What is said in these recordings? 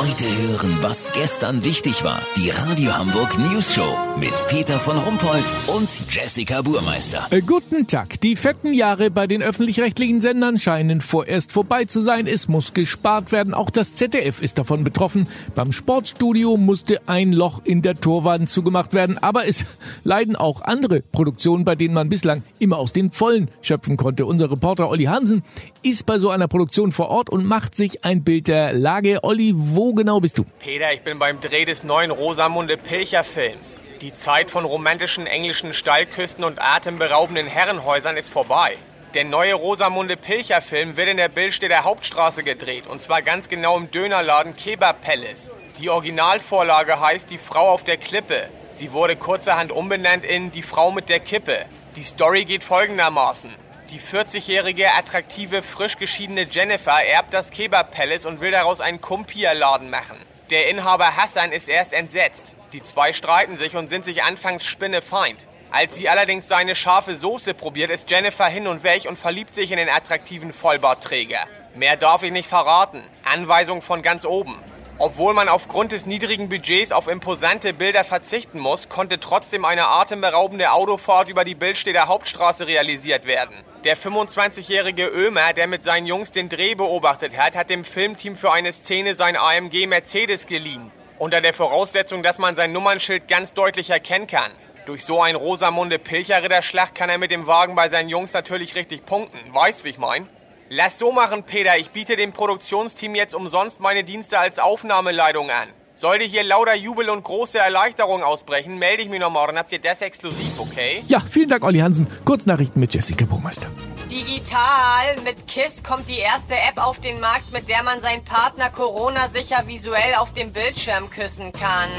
Heute hören, was gestern wichtig war. Die Radio Hamburg News Show mit Peter von Rumpold und Jessica Burmeister. Äh, guten Tag. Die fetten Jahre bei den öffentlich-rechtlichen Sendern scheinen vorerst vorbei zu sein. Es muss gespart werden. Auch das ZDF ist davon betroffen. Beim Sportstudio musste ein Loch in der Torwand zugemacht werden. Aber es leiden auch andere Produktionen, bei denen man bislang immer aus den Vollen schöpfen konnte. Unser Reporter Olli Hansen ist bei so einer Produktion vor Ort und macht sich ein Bild der Lage. Olli, wo genau bist du? Peter, ich bin beim Dreh des neuen Rosamunde Pilcher Films. Die Zeit von romantischen englischen Stallküsten und atemberaubenden Herrenhäusern ist vorbei. Der neue Rosamunde Pilcher Film wird in der Billstädter Hauptstraße gedreht und zwar ganz genau im Dönerladen Kebab Palace. Die Originalvorlage heißt Die Frau auf der Klippe. Sie wurde kurzerhand umbenannt in Die Frau mit der Kippe. Die Story geht folgendermaßen. Die 40-jährige, attraktive, frisch geschiedene Jennifer erbt das Kebab Palace und will daraus einen Kumpia-Laden machen. Der Inhaber Hassan ist erst entsetzt. Die zwei streiten sich und sind sich anfangs spinnefeind. Als sie allerdings seine scharfe Soße probiert, ist Jennifer hin und weg und verliebt sich in den attraktiven Vollbartträger. Mehr darf ich nicht verraten. Anweisung von ganz oben. Obwohl man aufgrund des niedrigen Budgets auf imposante Bilder verzichten muss, konnte trotzdem eine atemberaubende Autofahrt über die Bildstädter Hauptstraße realisiert werden. Der 25-jährige Ömer, der mit seinen Jungs den Dreh beobachtet hat, hat dem Filmteam für eine Szene sein AMG Mercedes geliehen. Unter der Voraussetzung, dass man sein Nummernschild ganz deutlich erkennen kann. Durch so ein Rosamunde Pilcher-Ritterschlacht kann er mit dem Wagen bei seinen Jungs natürlich richtig punkten. Weißt, wie ich mein? Lass so machen, Peter. Ich biete dem Produktionsteam jetzt umsonst meine Dienste als Aufnahmeleitung an. Sollte hier lauter Jubel und große Erleichterung ausbrechen, melde ich mich noch morgen. Habt ihr das exklusiv, okay? Ja, vielen Dank, Olli Hansen. Kurznachrichten mit Jessica Burmeister. Digital. Mit KISS kommt die erste App auf den Markt, mit der man seinen Partner Corona-sicher visuell auf dem Bildschirm küssen kann.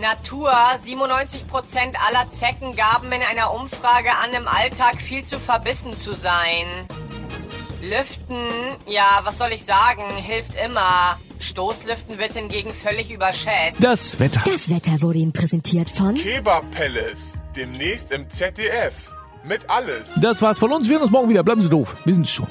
Natur. 97% aller Zecken gaben in einer Umfrage an, im Alltag viel zu verbissen zu sein. Lüften, ja, was soll ich sagen, hilft immer. Stoßlüften wird hingegen völlig überschätzt. Das Wetter. Das Wetter wurde Ihnen präsentiert von Kebab Palace. Demnächst im ZDF. Mit alles. Das war's von uns. Wir sehen uns morgen wieder. Bleiben Sie doof. Wir sind's schon.